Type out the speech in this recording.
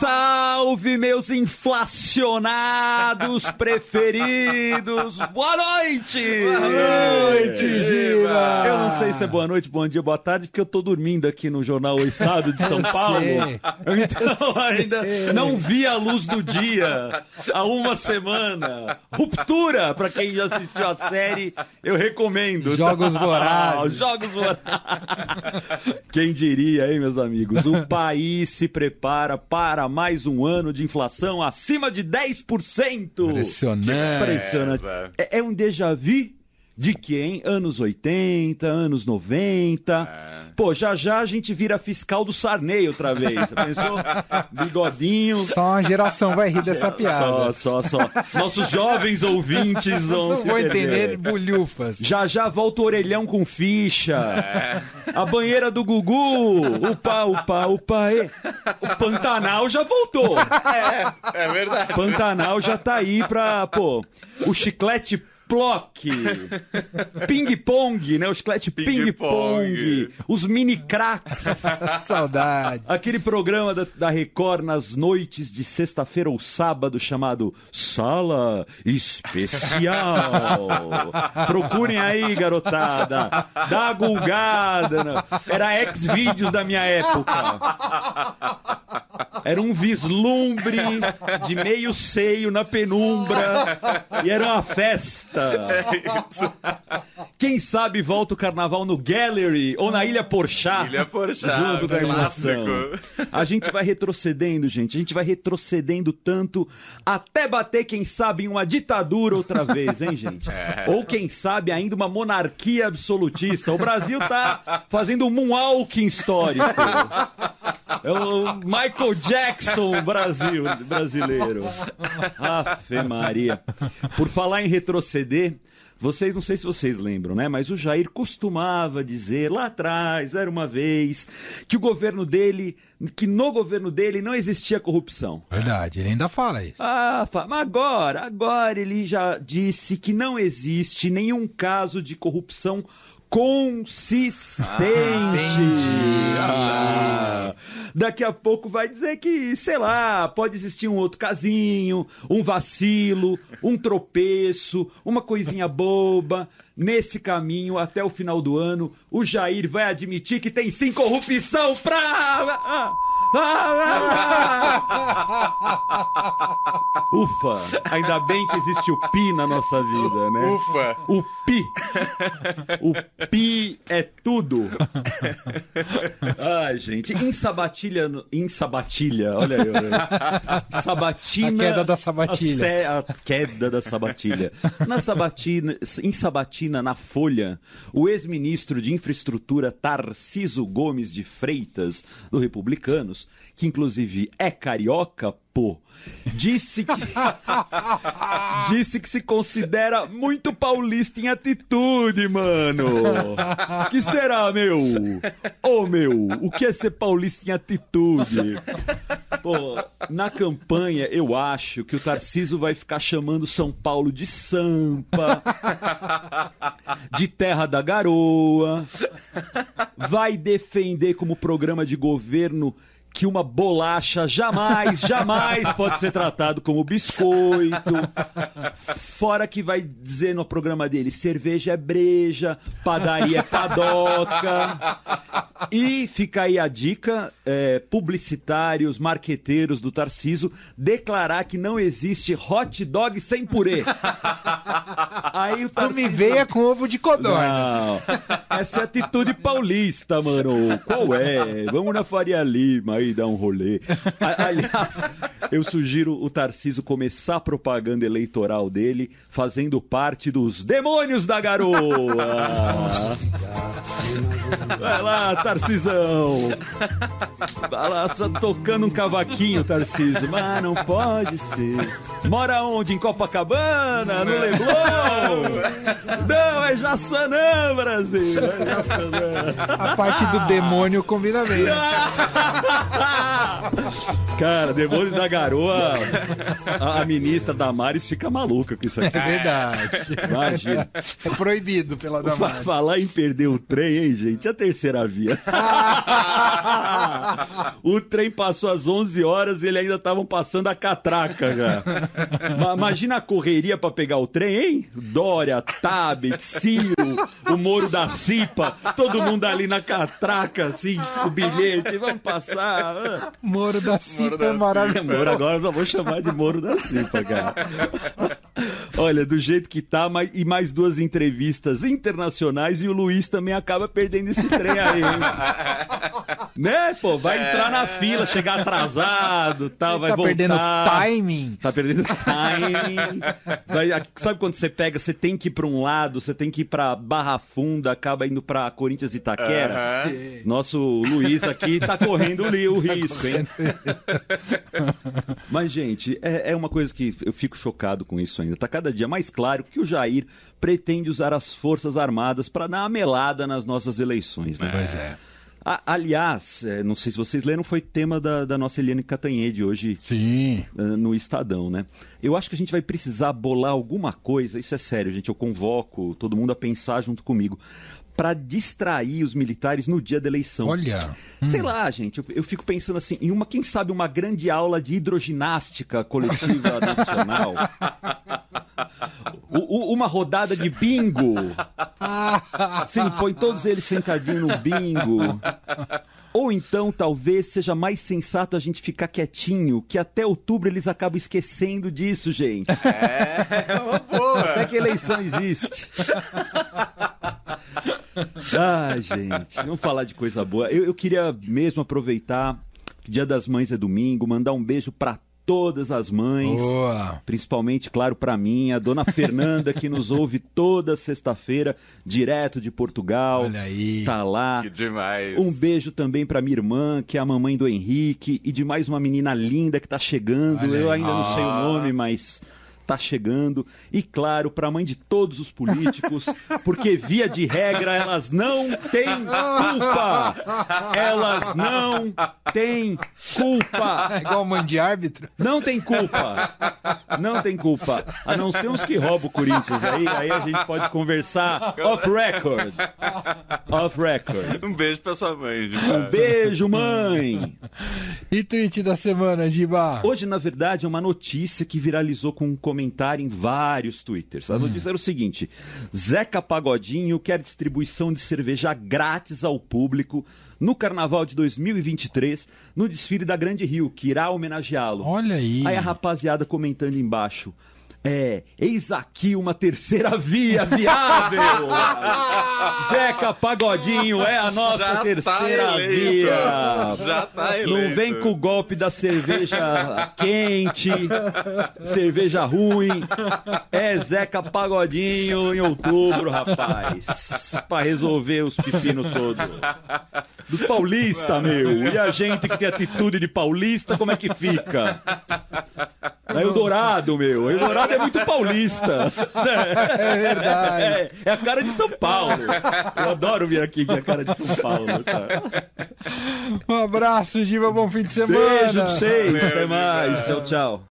salve, meus inflacionados preferidos! Boa noite! Boa noite, Giba! Eu não sei se é boa noite, bom dia, boa tarde, porque eu tô dormindo aqui no jornal O Estado de São Paulo. Então ainda não vi a luz do dia há uma semana. Ruptura, pra quem já assistiu a série, eu recomendo. Jogos Vorazes. Jogos Vorazes. Quem diria, hein, meus amigos? O país se prepara para mais um ano de inflação acima de 10%. Impressionante. Impressionante. É, é um déjà vu de quem? Anos 80, anos 90. É. Pô, já já a gente vira fiscal do Sarney outra vez. Você pensou? Bigodinho. Só uma geração vai rir dessa piada. Só, só, só. Nossos jovens ouvintes vão Não vou entender bulhufas. Já já volta o orelhão com ficha. É. A banheira do Gugu. Upa, upa, upa. E. O Pantanal já voltou. É, é verdade. Pantanal já tá aí pra, pô, o chiclete Plock, Ping Pong, né? O chiclete Ping, Ping Pong, os mini cracks. Saudade. Aquele programa da, da Record nas noites de sexta-feira ou sábado chamado Sala Especial. Procurem aí, garotada. Dá a gulgada. Né? Era ex-vídeos da minha época. Era um vislumbre de meio seio na penumbra e era uma festa. É Quem sabe volta o carnaval no Gallery ou na Ilha Porchat. Ilha Porchat, junto com a animação. A gente vai retrocedendo, gente. A gente vai retrocedendo tanto até bater, quem sabe, em uma ditadura outra vez, hein, gente? É. Ou quem sabe ainda uma monarquia absolutista. O Brasil tá fazendo um moonwalking histórico. É o Michael Jackson Brasil, brasileiro. Afe Maria. Por falar em retroceder, vocês, não sei se vocês lembram, né? Mas o Jair costumava dizer lá atrás, era uma vez, que o governo dele, que no governo dele não existia corrupção. Verdade, ele ainda fala isso. Ah, mas agora, agora ele já disse que não existe nenhum caso de corrupção consistente. Ah, ah, daqui a pouco vai dizer que, sei lá, pode existir um outro casinho, um vacilo, um tropeço, uma coisinha boba. Nesse caminho, até o final do ano, o Jair vai admitir que tem sim corrupção pra. Ufa! Ainda bem que existe o pi na nossa vida, né? Ufa! O pi! O pi é tudo! Ai, gente. Em sabatilha. Em sabatilha, olha eu. Sabatina. A queda da sabatilha. A, a queda da sabatilha. Na sabatina, em sabatina, na Folha, o ex-ministro de Infraestrutura Tarciso Gomes de Freitas, do Republicanos, que inclusive é carioca, pô, disse que disse que se considera muito paulista em atitude, mano. Que será, meu? Ô, oh, meu, o que é ser paulista em atitude? Pô, na campanha eu acho que o Tarciso vai ficar chamando São Paulo de Sampa, de Terra da Garoa, vai defender como programa de governo que uma bolacha jamais, jamais pode ser tratado como biscoito. Fora que vai dizer no programa dele: cerveja é breja, padaria é padoca. E fica aí a dica: é, publicitários, marqueteiros do Tarciso, declarar que não existe hot dog sem purê. Aí o Tarciso... Não me veia com ovo de codorna. Não, essa é atitude paulista, mano. Qual é? Vamos na Faria Lima aí dar um rolê. Aliás, eu sugiro o Tarciso começar a propaganda eleitoral dele fazendo parte dos demônios da garoa. Vai lá, Tarcisão. Só tocando um cavaquinho, Tarciso. Mas não pode ser. Mora onde? Em Copacabana? No Leblon? Não, é Jaçanã, Brasil. É Jaçanã. A parte do demônio combina bem. Cara, Demônios da Garoa, a, a ministra Damares fica maluca com isso aqui. É verdade. Imagina. É proibido pela Damares. Falar em perder o trem, hein, gente? A terceira via. o trem passou às 11 horas e ele ainda estavam passando a catraca já. Imagina a correria para pegar o trem, hein? Dória, Tabet, Ciro, o Moro da Cipa, todo mundo ali na catraca, assim, o bilhete, vamos passar. Moro da Cipa é maravilhoso. Moro agora eu só vou chamar de Moro da Cipa, cara. Olha, do jeito que tá, mais, e mais duas entrevistas internacionais e o Luiz também acaba perdendo esse trem aí, hein? né, pô? Vai é... entrar na fila, chegar atrasado, tal, vai tá voltar. perdendo timing. Tá perdendo timing. Vai, sabe quando você pega, você tem que ir pra um lado, você tem que ir pra Barra Funda, acaba indo pra Corinthians e Itaquera. Uhum. Nosso Luiz aqui tá correndo o risco, hein? Mas, gente, é, é uma coisa que eu fico chocado com isso ainda. Tá cada dia mais claro que o Jair pretende usar as Forças Armadas para dar uma melada nas nossas eleições, né? Pois é. A, aliás, é, não sei se vocês leram, foi tema da, da nossa Eliane Catanhede hoje Sim. Uh, no Estadão, né? Eu acho que a gente vai precisar bolar alguma coisa, isso é sério, gente. Eu convoco todo mundo a pensar junto comigo para distrair os militares no dia da eleição. Olha. Sei hum. lá, gente, eu, eu, fico pensando assim, em uma, quem sabe, uma grande aula de hidroginástica coletiva nacional. O, o, uma rodada de bingo. Sim, põe todos eles sentadinhos no bingo. Ou então, talvez seja mais sensato a gente ficar quietinho, que até outubro eles acabam esquecendo disso, gente. É, é uma boa. Até que eleição existe. Ai, gente, vamos falar de coisa boa. Eu, eu queria mesmo aproveitar que Dia das Mães é domingo, mandar um beijo para todas as mães, Boa. principalmente, claro, para mim, a dona Fernanda, que nos ouve toda sexta-feira, direto de Portugal. Olha aí. Tá lá. Que demais. Um beijo também para minha irmã, que é a mamãe do Henrique, e de mais uma menina linda que tá chegando. Olha Eu aí. ainda não sei o nome, mas está chegando. E claro, para a mãe de todos os políticos, porque via de regra elas não têm culpa. Elas não têm culpa. É igual mãe de árbitro? Não tem culpa. Não tem culpa. A não ser uns que roubam o Corinthians. Aí, aí a gente pode conversar off record. Off record. Um beijo pra sua mãe, Giba. Um beijo, mãe. E tweet da semana, Giba? Hoje, na verdade, é uma notícia que viralizou com um comentário comentar em vários twitters. A hum. notícia era o seguinte: Zeca Pagodinho quer distribuição de cerveja grátis ao público no Carnaval de 2023, no desfile da Grande Rio, que irá homenageá-lo. Olha aí. Aí a rapaziada comentando embaixo. É, eis aqui uma terceira via viável. Zeca Pagodinho é a nossa Já tá terceira tá via. Já tá eleito. Não vem com o golpe da cerveja quente, cerveja ruim. É Zeca Pagodinho em outubro, rapaz. Pra resolver os pepinos todos. Dos paulistas, meu. E a gente que tem atitude de paulista, como é que fica? É Eldorado, meu. Eldorado é muito paulista. É verdade. É, é, a cara de São Paulo. Eu adoro vir aqui que é a cara de São Paulo, cara. Um abraço, Giva. Bom fim de semana. Beijo pra vocês. Até mais. Tchau, tchau.